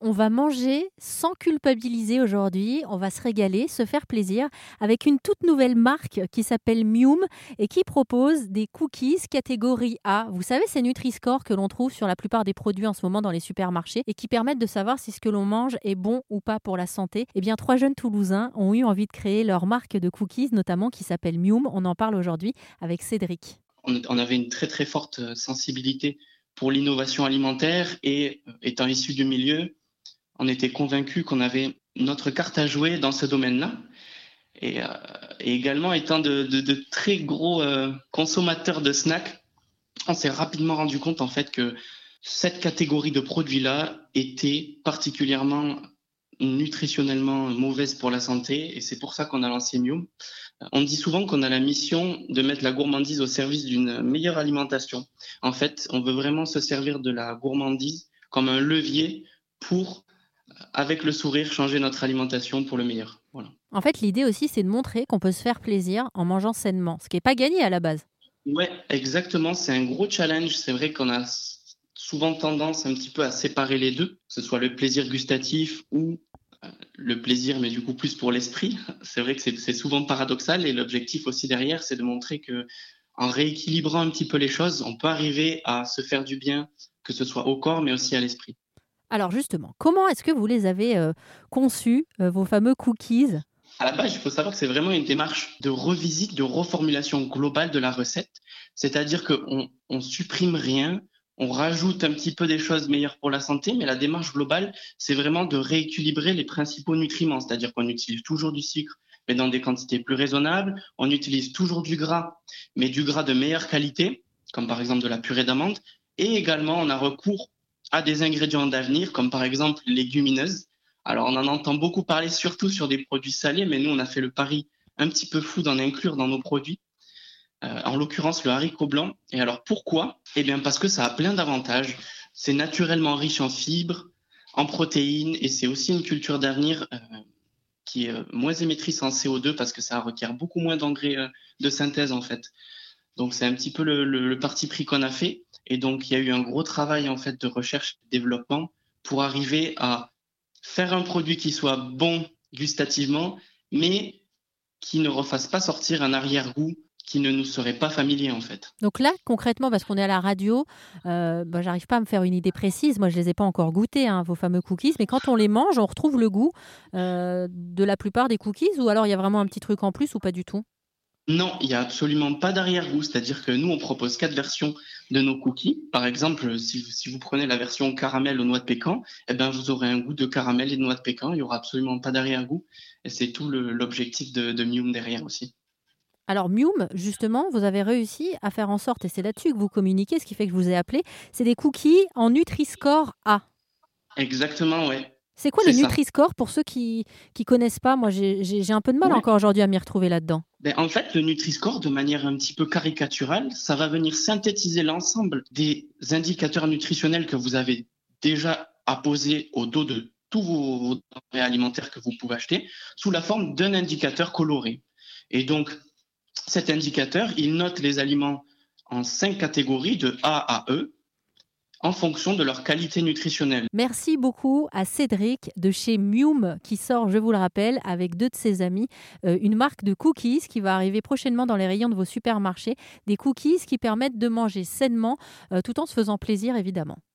On va manger sans culpabiliser aujourd'hui, on va se régaler, se faire plaisir avec une toute nouvelle marque qui s'appelle Mium et qui propose des cookies catégorie A. Vous savez, c'est Nutri-Score que l'on trouve sur la plupart des produits en ce moment dans les supermarchés et qui permettent de savoir si ce que l'on mange est bon ou pas pour la santé. Eh bien, trois jeunes Toulousains ont eu envie de créer leur marque de cookies, notamment qui s'appelle Mium. On en parle aujourd'hui avec Cédric. On avait une très très forte sensibilité pour l'innovation alimentaire et étant issu du milieu, on était convaincus qu'on avait notre carte à jouer dans ce domaine-là. Et, euh, également étant de, très gros euh, consommateurs de snacks, on s'est rapidement rendu compte en fait que cette catégorie de produits-là était particulièrement nutritionnellement mauvaise pour la santé et c'est pour ça qu'on a lancé Mium. On dit souvent qu'on a la mission de mettre la gourmandise au service d'une meilleure alimentation. En fait, on veut vraiment se servir de la gourmandise comme un levier pour avec le sourire, changer notre alimentation pour le meilleur. Voilà. En fait, l'idée aussi, c'est de montrer qu'on peut se faire plaisir en mangeant sainement, ce qui n'est pas gagné à la base. Ouais, exactement. C'est un gros challenge. C'est vrai qu'on a souvent tendance un petit peu à séparer les deux, que ce soit le plaisir gustatif ou euh, le plaisir, mais du coup plus pour l'esprit. C'est vrai que c'est souvent paradoxal et l'objectif aussi derrière, c'est de montrer que en rééquilibrant un petit peu les choses, on peut arriver à se faire du bien, que ce soit au corps, mais aussi à l'esprit. Alors justement, comment est-ce que vous les avez euh, conçus, euh, vos fameux cookies? À la base, il faut savoir que c'est vraiment une démarche de revisite, de reformulation globale de la recette. C'est-à-dire qu'on on supprime rien, on rajoute un petit peu des choses meilleures pour la santé, mais la démarche globale, c'est vraiment de rééquilibrer les principaux nutriments. C'est-à-dire qu'on utilise toujours du sucre, mais dans des quantités plus raisonnables. On utilise toujours du gras, mais du gras de meilleure qualité, comme par exemple de la purée d'amande. Et également, on a recours à des ingrédients d'avenir, comme par exemple les légumineuses. Alors, on en entend beaucoup parler, surtout sur des produits salés, mais nous, on a fait le pari un petit peu fou d'en inclure dans nos produits. Euh, en l'occurrence, le haricot blanc. Et alors, pourquoi? Eh bien, parce que ça a plein d'avantages. C'est naturellement riche en fibres, en protéines, et c'est aussi une culture d'avenir euh, qui est euh, moins émettrice en CO2 parce que ça requiert beaucoup moins d'engrais de synthèse, en fait. Donc, c'est un petit peu le, le parti pris qu'on a fait. Et donc, il y a eu un gros travail en fait de recherche et développement pour arriver à faire un produit qui soit bon gustativement, mais qui ne refasse pas sortir un arrière-goût qui ne nous serait pas familier en fait. Donc là, concrètement, parce qu'on est à la radio, euh, bah, j'arrive pas à me faire une idée précise. Moi, je les ai pas encore goûtés, hein, vos fameux cookies. Mais quand on les mange, on retrouve le goût euh, de la plupart des cookies, ou alors il y a vraiment un petit truc en plus, ou pas du tout? Non, il n'y a absolument pas d'arrière-goût. C'est-à-dire que nous, on propose quatre versions de nos cookies. Par exemple, si, vous prenez la version caramel aux noix de pécan, eh ben, vous aurez un goût de caramel et de noix de pécan. Il n'y aura absolument pas d'arrière-goût. Et c'est tout l'objectif de, de Mium derrière aussi. Alors Mium, justement, vous avez réussi à faire en sorte, et c'est là-dessus que vous communiquez, ce qui fait que je vous ai appelé, c'est des cookies en Nutri-Score A. Exactement, oui. C'est quoi le Nutri-Score pour ceux qui ne connaissent pas? Moi, j'ai un peu de mal encore aujourd'hui à m'y retrouver là-dedans. Ben, en fait, le Nutri-Score, de manière un petit peu caricaturale, ça va venir synthétiser l'ensemble des indicateurs nutritionnels que vous avez déjà apposés au dos de tous vos, denrées alimentaires que vous pouvez acheter sous la forme d'un indicateur coloré. Et donc, cet indicateur, il note les aliments en cinq catégories de A à E, en fonction de leur qualité nutritionnelle. Merci beaucoup à Cédric de chez Mium qui sort, je vous le rappelle, avec deux de ses amis, euh, une marque de cookies qui va arriver prochainement dans les rayons de vos supermarchés. Des cookies qui permettent de manger sainement euh, tout en se faisant plaisir évidemment.